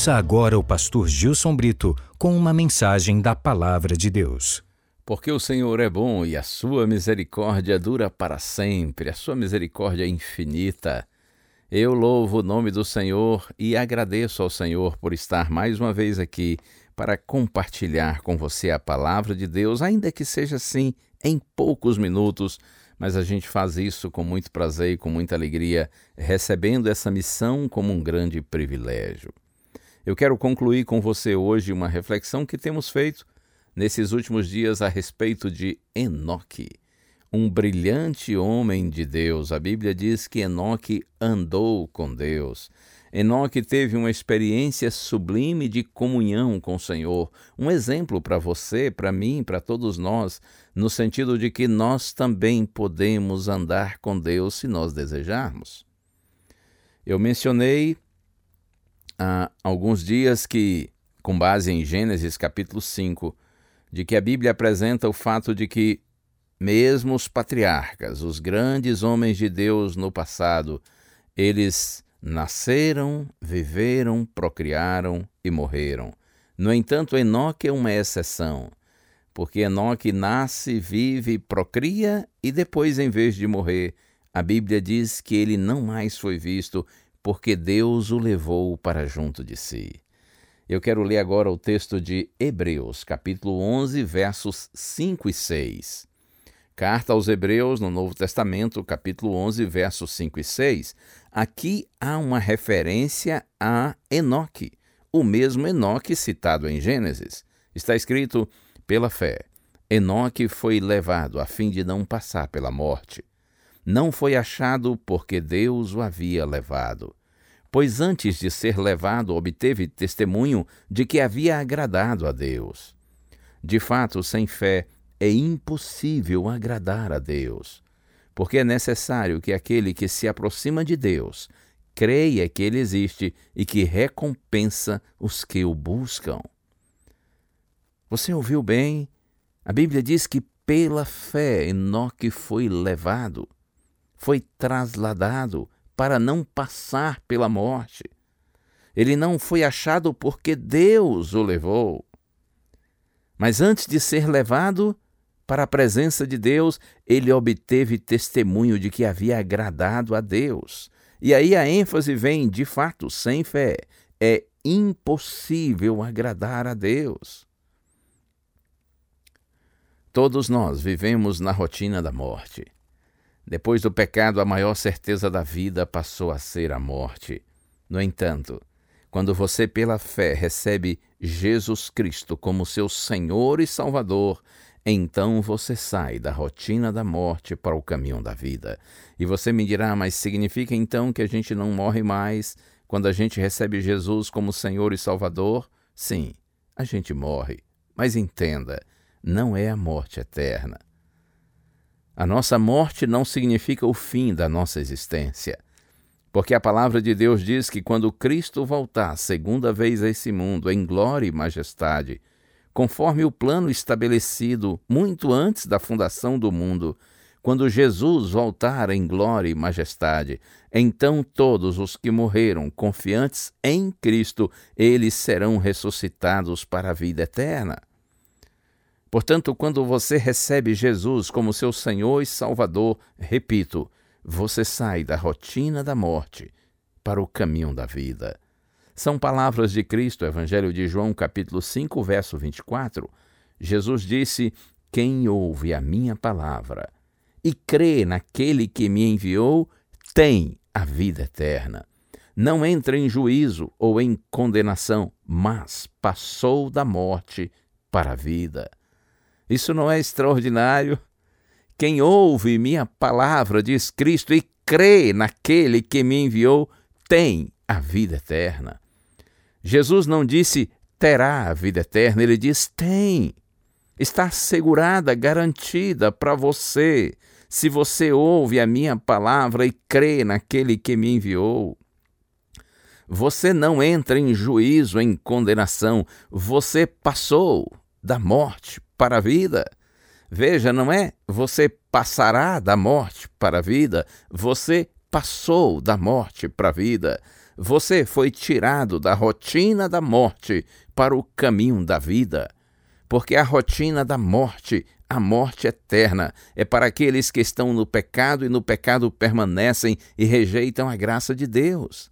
Ouça agora o pastor Gilson Brito com uma mensagem da Palavra de Deus. Porque o Senhor é bom e a sua misericórdia dura para sempre, a sua misericórdia é infinita. Eu louvo o nome do Senhor e agradeço ao Senhor por estar mais uma vez aqui para compartilhar com você a palavra de Deus, ainda que seja assim em poucos minutos, mas a gente faz isso com muito prazer e com muita alegria, recebendo essa missão como um grande privilégio. Eu quero concluir com você hoje uma reflexão que temos feito nesses últimos dias a respeito de Enoque, um brilhante homem de Deus. A Bíblia diz que Enoque andou com Deus. Enoque teve uma experiência sublime de comunhão com o Senhor, um exemplo para você, para mim, para todos nós, no sentido de que nós também podemos andar com Deus se nós desejarmos. Eu mencionei há alguns dias que, com base em Gênesis capítulo 5, de que a Bíblia apresenta o fato de que mesmo os patriarcas, os grandes homens de Deus no passado, eles nasceram, viveram, procriaram e morreram. No entanto, Enoque é uma exceção, porque Enoque nasce, vive, procria e depois, em vez de morrer, a Bíblia diz que ele não mais foi visto porque Deus o levou para junto de si. Eu quero ler agora o texto de Hebreus, capítulo 11, versos 5 e 6. Carta aos Hebreus, no Novo Testamento, capítulo 11, versos 5 e 6. Aqui há uma referência a Enoque, o mesmo Enoque citado em Gênesis. Está escrito: pela fé, Enoque foi levado a fim de não passar pela morte não foi achado porque Deus o havia levado. Pois antes de ser levado, obteve testemunho de que havia agradado a Deus. De fato, sem fé é impossível agradar a Deus, porque é necessário que aquele que se aproxima de Deus creia que Ele existe e que recompensa os que o buscam. Você ouviu bem? A Bíblia diz que pela fé Enoque foi levado foi trasladado para não passar pela morte. Ele não foi achado porque Deus o levou. Mas antes de ser levado para a presença de Deus, ele obteve testemunho de que havia agradado a Deus. E aí a ênfase vem, de fato, sem fé. É impossível agradar a Deus. Todos nós vivemos na rotina da morte. Depois do pecado, a maior certeza da vida passou a ser a morte. No entanto, quando você, pela fé, recebe Jesus Cristo como seu Senhor e Salvador, então você sai da rotina da morte para o caminho da vida. E você me dirá, mas significa então que a gente não morre mais quando a gente recebe Jesus como Senhor e Salvador? Sim, a gente morre. Mas entenda, não é a morte eterna. A nossa morte não significa o fim da nossa existência, porque a palavra de Deus diz que quando Cristo voltar segunda vez a esse mundo em glória e majestade, conforme o plano estabelecido muito antes da fundação do mundo, quando Jesus voltar em glória e majestade, então todos os que morreram confiantes em Cristo, eles serão ressuscitados para a vida eterna. Portanto, quando você recebe Jesus como seu Senhor e Salvador, repito, você sai da rotina da morte para o caminho da vida. São palavras de Cristo, Evangelho de João, capítulo 5, verso 24. Jesus disse: Quem ouve a minha palavra e crê naquele que me enviou, tem a vida eterna. Não entra em juízo ou em condenação, mas passou da morte para a vida. Isso não é extraordinário? Quem ouve minha palavra, diz Cristo, e crê naquele que me enviou tem a vida eterna. Jesus não disse terá a vida eterna, ele diz tem. Está assegurada, garantida para você, se você ouve a minha palavra e crê naquele que me enviou. Você não entra em juízo, em condenação, você passou da morte para a vida. Veja, não é você passará da morte para a vida, você passou da morte para a vida. Você foi tirado da rotina da morte para o caminho da vida. Porque a rotina da morte, a morte eterna, é para aqueles que estão no pecado e no pecado permanecem e rejeitam a graça de Deus.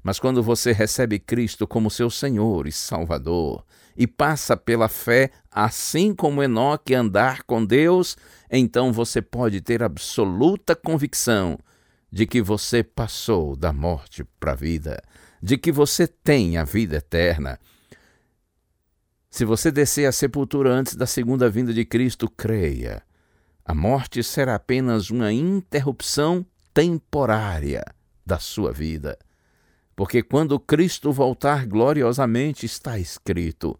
Mas quando você recebe Cristo como seu Senhor e Salvador e passa pela fé, assim como Enoque andar com Deus, então você pode ter absoluta convicção de que você passou da morte para a vida, de que você tem a vida eterna. Se você descer à sepultura antes da segunda vinda de Cristo, creia. A morte será apenas uma interrupção temporária da sua vida. Porque quando Cristo voltar gloriosamente, está escrito: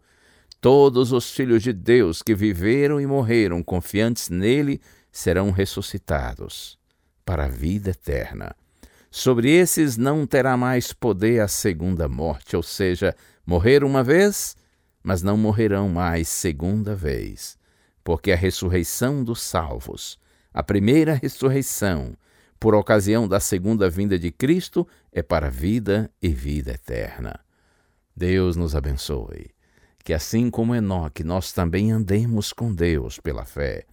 Todos os filhos de Deus que viveram e morreram confiantes nele serão ressuscitados para a vida eterna. Sobre esses não terá mais poder a segunda morte, ou seja, morrer uma vez, mas não morrerão mais segunda vez, porque a ressurreição dos salvos, a primeira ressurreição, por ocasião da segunda vinda de Cristo, é para vida e vida eterna. Deus nos abençoe. Que assim como Enoque, nós também andemos com Deus pela fé.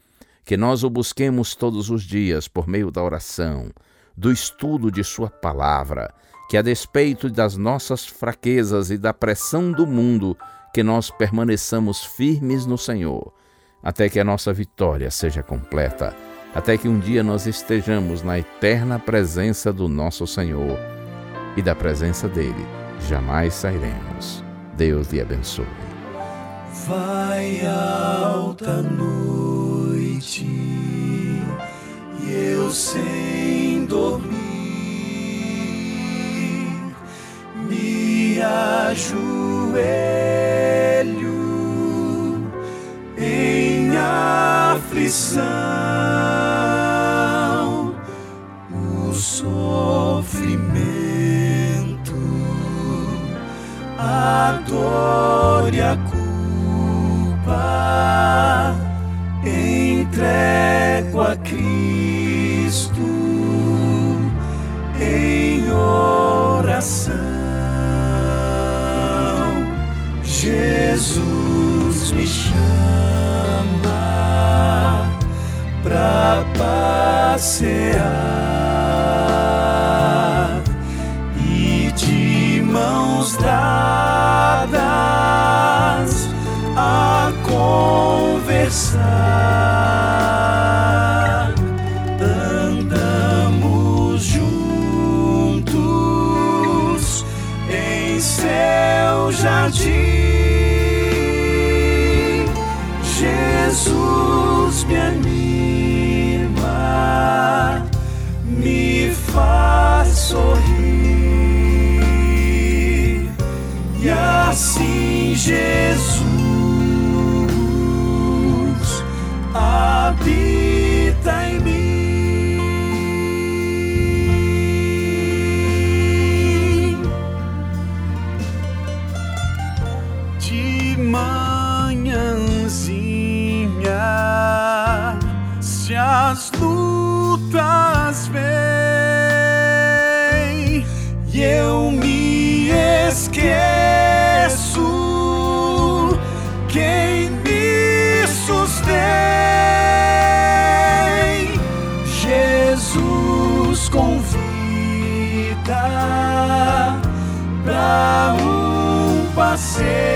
Que nós o busquemos todos os dias por meio da oração, do estudo de Sua palavra. Que a despeito das nossas fraquezas e da pressão do mundo, que nós permaneçamos firmes no Senhor, até que a nossa vitória seja completa até que um dia nós estejamos na eterna presença do nosso Senhor e da presença dele jamais sairemos. Deus lhe abençoe. Vai alta noite e eu sem dormir me ajoelho em aflição. Passear. conversar. Andamos juntos em seu jardim. Jesus me anima, assim Jesus. say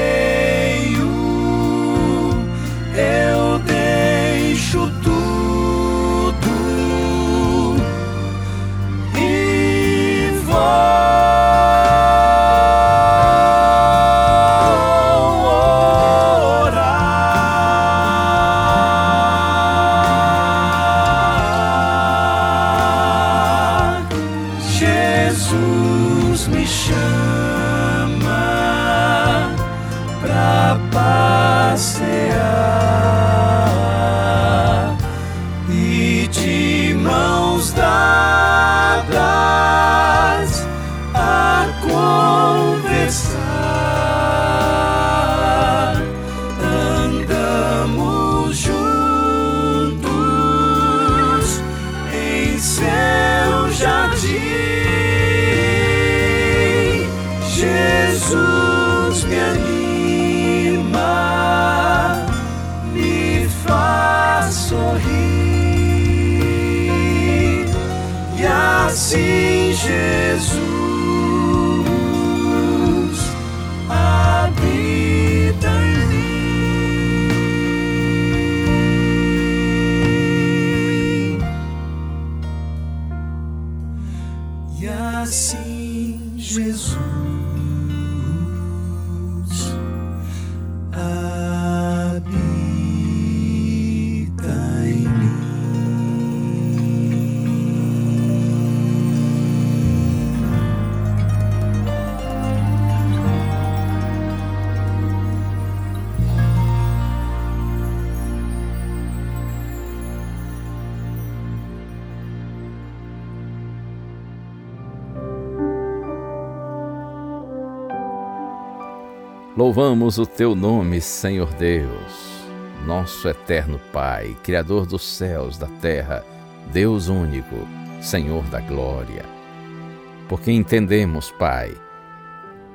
Louvamos o teu nome, Senhor Deus, nosso eterno Pai, Criador dos céus, da terra, Deus único, Senhor da glória. Porque entendemos, Pai,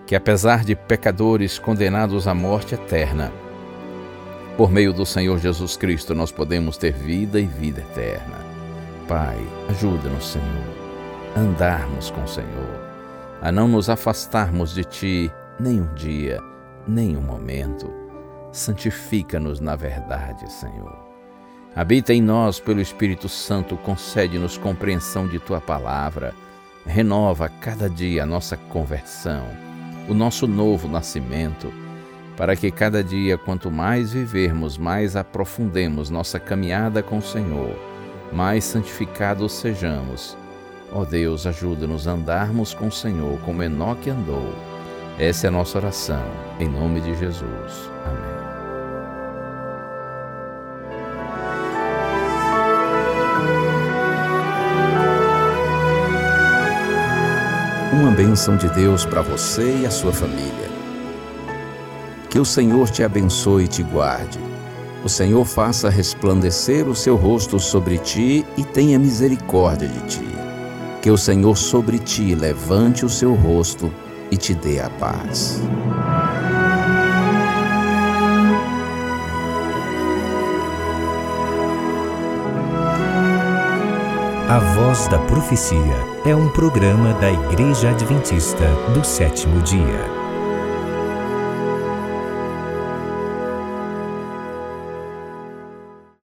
que apesar de pecadores condenados à morte eterna, por meio do Senhor Jesus Cristo nós podemos ter vida e vida eterna. Pai, ajuda-nos, Senhor, a andarmos com o Senhor, a não nos afastarmos de Ti nenhum dia nenhum momento. Santifica-nos na verdade, Senhor. Habita em nós pelo Espírito Santo, concede-nos compreensão de tua palavra. Renova cada dia a nossa conversão, o nosso novo nascimento, para que cada dia, quanto mais vivermos, mais aprofundemos nossa caminhada com o Senhor, mais santificados sejamos. Ó Deus, ajuda-nos a andarmos com o Senhor como Enoque andou essa é a nossa oração, em nome de Jesus. Amém. Uma bênção de Deus para você e a sua família. Que o Senhor te abençoe e te guarde. O Senhor faça resplandecer o seu rosto sobre ti e tenha misericórdia de ti. Que o Senhor sobre ti levante o seu rosto e te dê a paz. A Voz da Profecia é um programa da Igreja Adventista do sétimo dia.